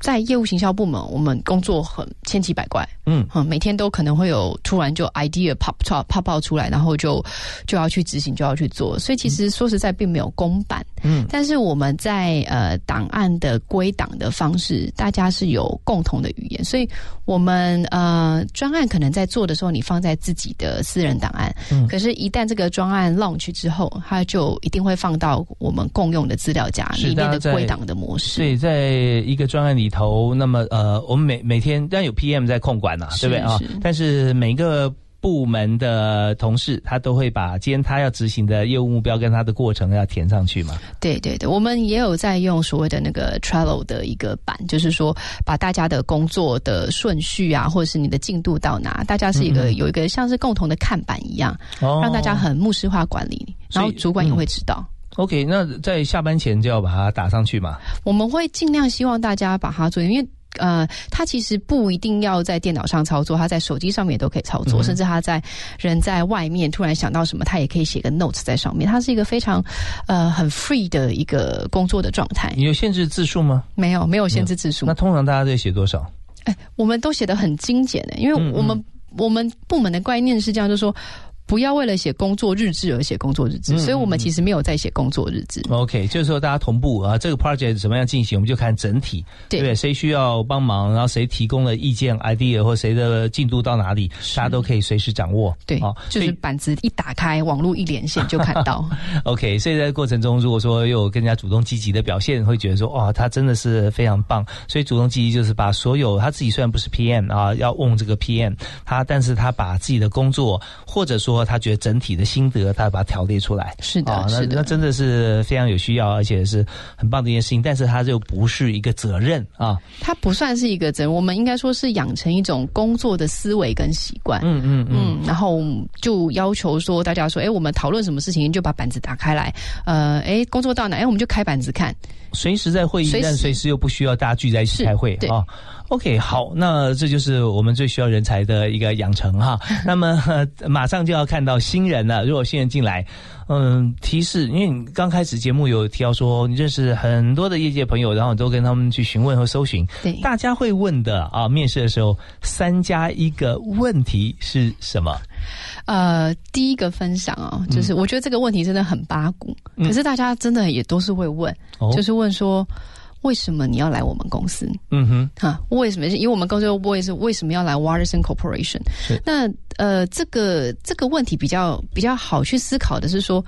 在业务行销部门，我们工作很千奇百怪，嗯。嗯，每天都可能会有突然就 idea pop pop pop pop 出来，然后就就要去执行，就要去做。所以其实说实在，并没有公版，嗯，但是我们在呃档案的归档的方式，大家是有共同的语言，所以我们呃专案可能在做的时候，你放在自己的私人档案，嗯。可是，一旦这个专案 launch 之后，它就一定会放到我们共用的资料夹里面的归档的模式。所以在一个专案里头，那么呃，我们每每天当然有 PM 在控管呐、是对不对啊是？但是每个部门的同事，他都会把今天他要执行的业务目标跟他的过程要填上去嘛。对对对，我们也有在用所谓的那个 Trello 的一个版，就是说把大家的工作的顺序啊，或者是你的进度到哪，大家是一个、嗯嗯有一个像是共同的看板一样，哦让大家很目视化管理，然后主管也嗯会知道。OK，那在下班前就要把它打上去嘛。我们会尽量希望大家把它做，因为。呃，它其实不一定要在电脑上操作，它在手机上面也都可以操作，嗯甚至他在人在外面突然想到什么，他也可以写个 notes 在上面。它是一个非常呃很 free 的一个工作的状态，你有限制字数吗？没有没有限制字数。那通常大家在写多少？哎，我们都写的很精简的，因为嗯我们、我们部门的概念是这样，就是说不要为了写工作日志而写工作日志，嗯所以我们其实没有在写工作日志。OK，就是说大家同步啊，这个 project 怎么样进行，我们就看整体，对不对？谁需要帮忙，然后谁提供了意见 idea 或谁的进度到哪里，大家都可以随时掌握。对，哦，就是板子一打开，网络一连线就看到。OK，所以在过程中，如果说有更加主动积极的表现，会觉得说，哇，他真的是非常棒。所以主动积极就是把所有他自己虽然不是 PM 啊，要问这个 PM，他但是他把自己的工作或者说说他觉得整体的心得，他把它条列出来。是的，啊，那是的那真的是非常有需要，而且是很棒的一件事情。但是它就不是一个责任啊。它不算是一个责任，我们应该说是养成一种工作的思维跟习惯。嗯嗯嗯，然后就要求说大家说，哎，我们讨论什么事情就把板子打开来，呃，哎，工作到哪，哎，我们就开板子看。随时在会议，随但随时又不需要大家聚在一起开会对啊。OK，好，那这就是我们最需要人才的一个养成哈。那么、呃马上就要看到新人了，如果新人进来，嗯，提示，因为你刚开始节目有提到说你认识很多的业界朋友，然后你都跟他们去询问和搜寻，对大家会问的啊，面试的时候三加一个问题是什么？呃，第一个分享啊、就是我觉得这个问题真的很八股，嗯可是大家真的也都是会问，哦就是问说。为什么你要来我们公司？嗯哼，哈，为什么？因为我们公司为是为什么要来 Waterson Corporation？是那呃，这个这个问题比较比较好去思考的是说，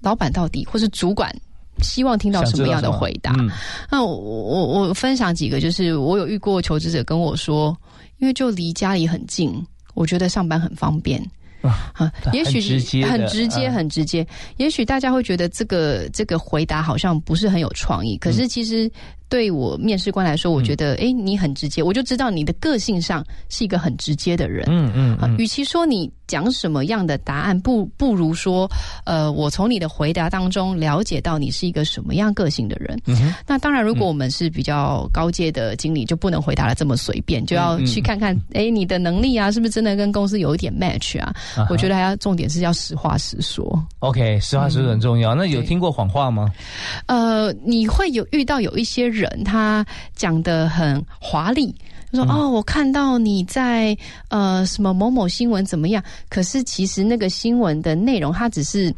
老板到底或是主管希望听到什么样的回答？嗯那我我我分享几个，就是我有遇过求职者跟我说，因为就离家里很近，我觉得上班很方便。啊，也许很直接很直接，嗯很直接。也许大家会觉得这个这个回答好像不是很有创意，可是嗯其实对我面试官来说，我觉得，哎、你很直接，我就知道你的个性上是一个很直接的人。嗯嗯啊，与其说你讲什么样的答案，不不如说，呃，我从你的回答当中了解到你是一个什么样个性的人。嗯哼那当然，如果我们是比较高阶的经理，就不能回答的这么随便，就要去看看，哎、你的能力啊，是不是真的跟公司有一点 match 啊？啊我觉得还要重点是要实话实说。OK，实话实说很重要。那有听过谎话吗？呃，你会有遇到有一些人，他讲的很华丽。就说嗯哦，我看到你在呃什么某某新闻怎么样？可是其实那个新闻的内容，他只是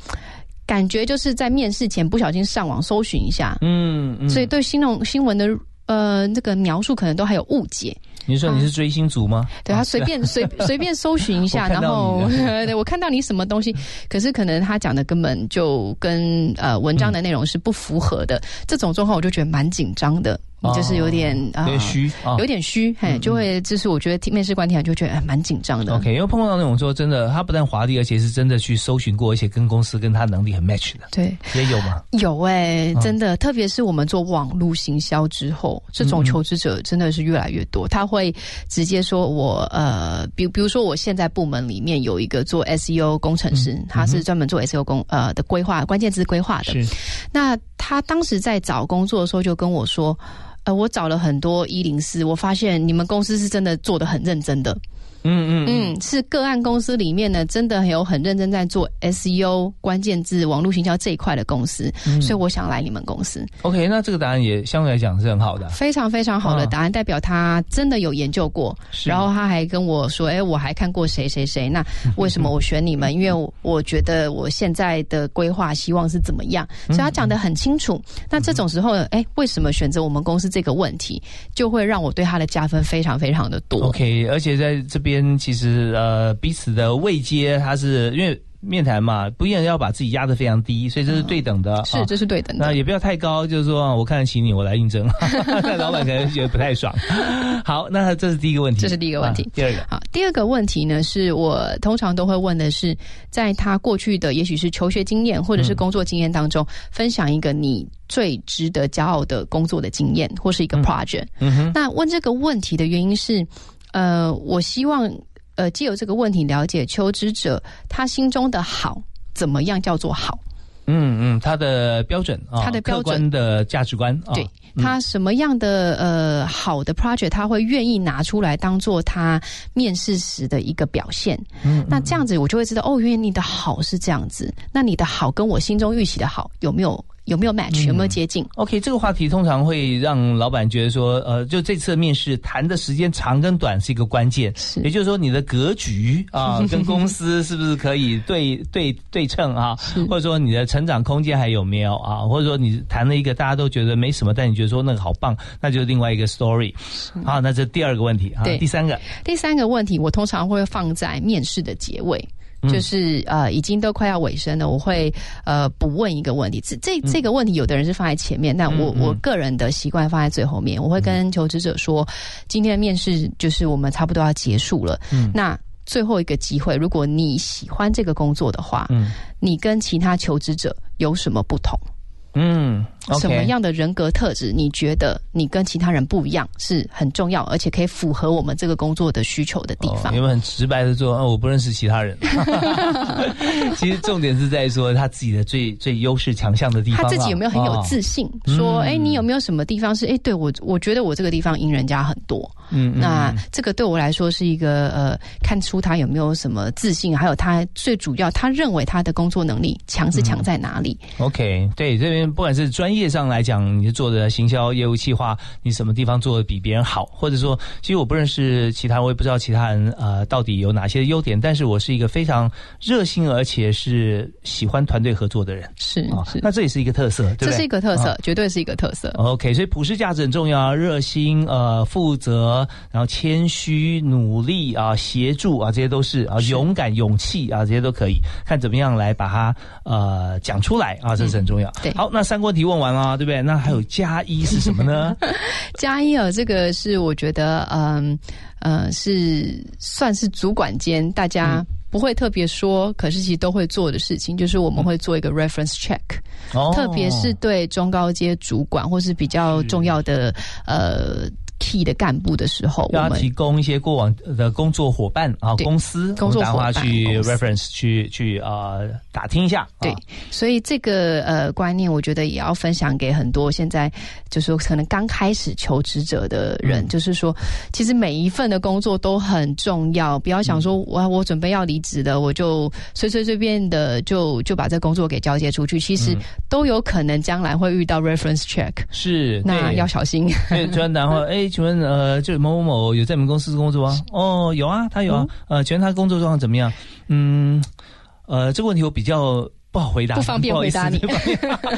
感觉就是在面试前不小心上网搜寻一下，嗯嗯，所以对新闻新闻的呃那个描述可能都还有误解。你说你是追星族吗？对他随便随随便搜寻一下，然后 对我看到你什么东西，可是可能他讲的根本就跟呃文章的内容是不符合的，这种状况我就觉得蛮紧张的，哦就是有点啊有点虚啊有点虚，嘿，就会就是我觉得听面试官听起来就觉得哎蛮紧张的。OK，因为碰到那种说真的，他不但华丽，而且是真的去搜寻过，而且跟公司跟他能力很 match 的，对，也有吗？有哎、嗯真的，特别是我们做网络行销之后，这种求职者真的是越来越多。他会直接说我呃，比比如说我现在部门里面有一个做 SEO 工程师，他是专门做 SEO 工呃的规划关键字规划的。是那他当时在找工作的时候就跟我说，我找了很多一零四，我发现你们公司是真的做的很认真的。嗯嗯嗯，是个案公司里面呢，真的有很认真在做 SEO 关键字网络行销这一块的公司，嗯所以我想来你们公司。OK，那这个答案也相对来讲是很好的。非常非常好的嗯答案，代表他真的有研究过。是然后他还跟我说：“哎，我还看过谁谁谁，那为什么我选你们？因为我我觉得我现在的规划希望是怎么样，所以他讲的很清楚。那这种时候，哎，为什么选择我们公司这个问题，就会让我对他的加分非常非常的多。OK，而且在这边其实呃彼此的位阶，它是因为面谈嘛，不一定要把自己压得非常低，所以这是对等的。是啊。这是对等的。那也不要太高，就是说啊我看得起你，我来应征，那老板可能觉得不太爽。好，那这是第一个问题，这是第一个问题。啊第二个，好，第二个问题呢，是我通常都会问的是，在他过去的也许是求学经验或者是工作经验当中，分享一个你最值得骄傲的工作的经验或是一个 project。嗯哼，那问这个问题的原因是，呃，我希望呃借由这个问题了解求职者他心中的好怎么样叫做好。嗯嗯，他的标准啊，他的标准的价值观啊，对他什么样的呃好的 project，他会愿意拿出来当做他面试时的一个表现。嗯，那这样子我就会知道，哦，原来你的好是这样子。那你的好跟我心中预期的好有没有有没有 match，、有没有接近？OK，这个话题通常会让老板觉得说，呃，就这次面试谈的时间长跟短是一个关键，也就是说你的格局啊，跟公司是不是可以对对对称啊，或者说你的成长空间还有没有啊，或者说你谈了一个大家都觉得没什么，但你觉得说那个好棒，那就是另外一个 story。好，那这第二个问题啊，第三个，第三个问题，我通常会放在面试的结尾。嗯就是呃，已经都快要尾声了，我会呃补问一个问题。这这这个问题，有的人是放在前面，但我我个人的习惯放在最后面。我会跟求职者说，今天的面试就是我们差不多要结束了。嗯那最后一个机会，如果你喜欢这个工作的话，嗯你跟其他求职者有什么不同？嗯什么样的人格特质，你觉得你跟其他人不一样，是很重要，而且可以符合我们这个工作的需求的地方。哦有没有很直白的说，哦，我不认识其他人？其实重点是在说他自己的最最优势强项的地方。他自己有没有很有自信？说，嗯哎、你有没有什么地方是，哎，对我，我觉得我这个地方赢人家很多。嗯嗯那这个对我来说是一个呃，看出他有没有什么自信，还有他最主要，他认为他的工作能力强是强在哪里？OK，对这边不管是专业上来讲，你做的行销业务计划，你什么地方做的比别人好，或者说，其实我不认识其他人，我也不知道其他人呃到底有哪些优点，但是我是一个非常热心而且是喜欢团队合作的人。是啊、是，那这也是一个特色，对对？这是一个特色，啊绝对是一个特色。OK，所以普世价值很重要啊，热心、呃，负责，然后谦虚、努力啊，协助啊，这些都是啊，勇敢、勇气啊，这些都可以看怎么样来把它呃讲出来啊，这是很重要。嗯对好，那三观提问完了，对不对？那还有加一是什么呢？加一啊这个是我觉得，嗯呃，是算是主管间大家不会特别说，可是其实都会做的事情，就是我们会做一个 reference check，、哦特别是对中高阶主管或是比较重要的呃 key 的干部的时候，要提供一些过往的工作伙伴啊，公司工作伙伴去 reference 去去呃打听一下。对啊，所以这个呃观念，我觉得也要分享给很多现在就是说可能刚开始求职者的人，嗯。就是说，其实每一份的工作都很重要，不要想说嗯。我我准备要离职了，我就随随随便的就就把这工作给交接出去，其实嗯。都有可能将来会遇到 reference check，是，那要小心。对，专然后，哎，请问呃，就某某某有在你们公司工作吗？哦，有啊，他有啊。呃，请问他工作状况怎么样？嗯，呃，这个问题我比较不好回答，不方便好意思回答你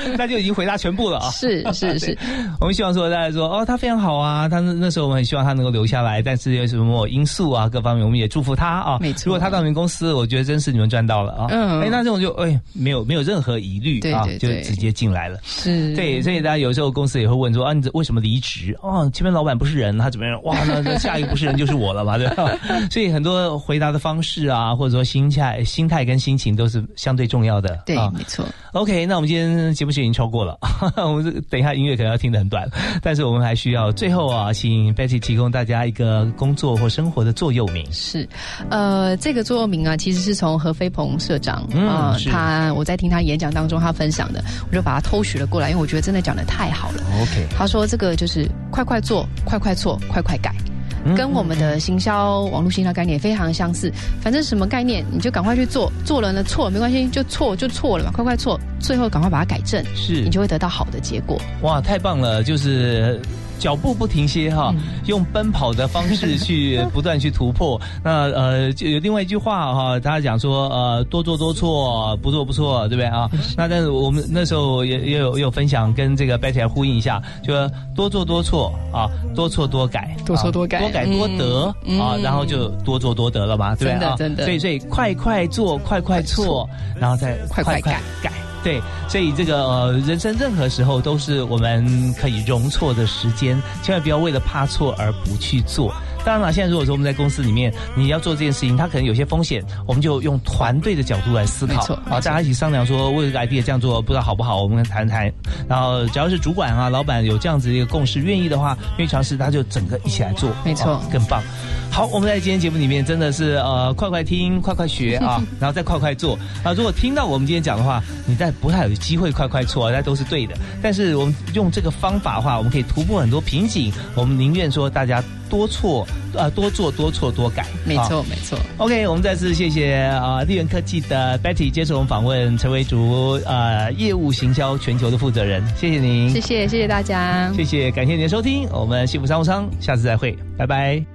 那就已经回答全部了啊。是是 是，我们希望说大家说哦，他非常好啊，他那那时候我们很希望他能够留下来，但是有什么因素啊，各方面我们也祝福他啊。没错如果他到你们公司，我觉得真是你们赚到了啊。嗯哎，那这种就哎没有没有任何疑虑啊，就直接进来了。是，对，所以大家有时候公司也会问说啊，你为什么离职？哦，前面老板不是人，他怎么样？哇，那那下一个不是人就是我了嘛，对吧？所以很多回答的方式啊，或者说心态、心态跟心情都是相对重要的。对，啊没错。OK，那我们今天节目时间已经超过了，我们这等一下音乐可能要听得很短，但是我们还需要最后啊，请 Betty 提供大家一个工作或生活的座右铭。是，呃，这个座右铭啊，其实是从何飞鹏社长嗯啊、是他我在听他演讲当中他分享的，我就把它偷取了过来，因为我觉得真的讲的太好了。OK，他说这个就是快快做，快快错，快快改。嗯跟我们的行销网络行销概念非常相似，反正什么概念你就赶快去做，做了呢错没关系，就错就错了嘛，快快错，最后赶快把它改正，是你就会得到好的结果。哇，太棒了！就是脚步不停歇哈，嗯用奔跑的方式去 不断去突破。那呃，就有另外一句话哈，他讲说呃，多做多错，不做不错，对不对啊？那但是我们那时候也也有也有分享，跟这个 Betty 来呼应一下，就说多做多错啊，多错多改，多错多改啊多改多得、嗯啊，然后就多做多得了嘛，对不对啊？真的真的所以所以快快做，快快错，然后再快快改改。对，所以这个呃，人生任何时候都是我们可以容错的时间，千万不要为了怕错而不去做。当然了，现在如果说我们在公司里面，你要做这件事情，它可能有些风险，我们就用团队的角度来思考，啊，大家一起商量说，为了这个 idea 这样做不知道好不好，我们谈谈。然后只要是主管啊、老板有这样子一个共识，愿意的话，愿意尝试，他就整个一起来做，没错啊更棒。好，我们在今天节目里面真的是呃，快快听，快快学啊，然后再快快做啊。如果听到我们今天讲的话，你再不太有机会快快错，那都是对的。但是我们用这个方法的话，我们可以突破很多瓶颈。我们宁愿说大家多错，呃，多做多错多改。没错啊没错。OK，我们再次谢谢啊，利源科技的 Betty 接受我们访问，陈维竹呃业务行销全球的负责人，谢谢您，谢谢谢谢大家，谢谢，感谢您的收听，我们幸福商务舱，下次再会，拜拜。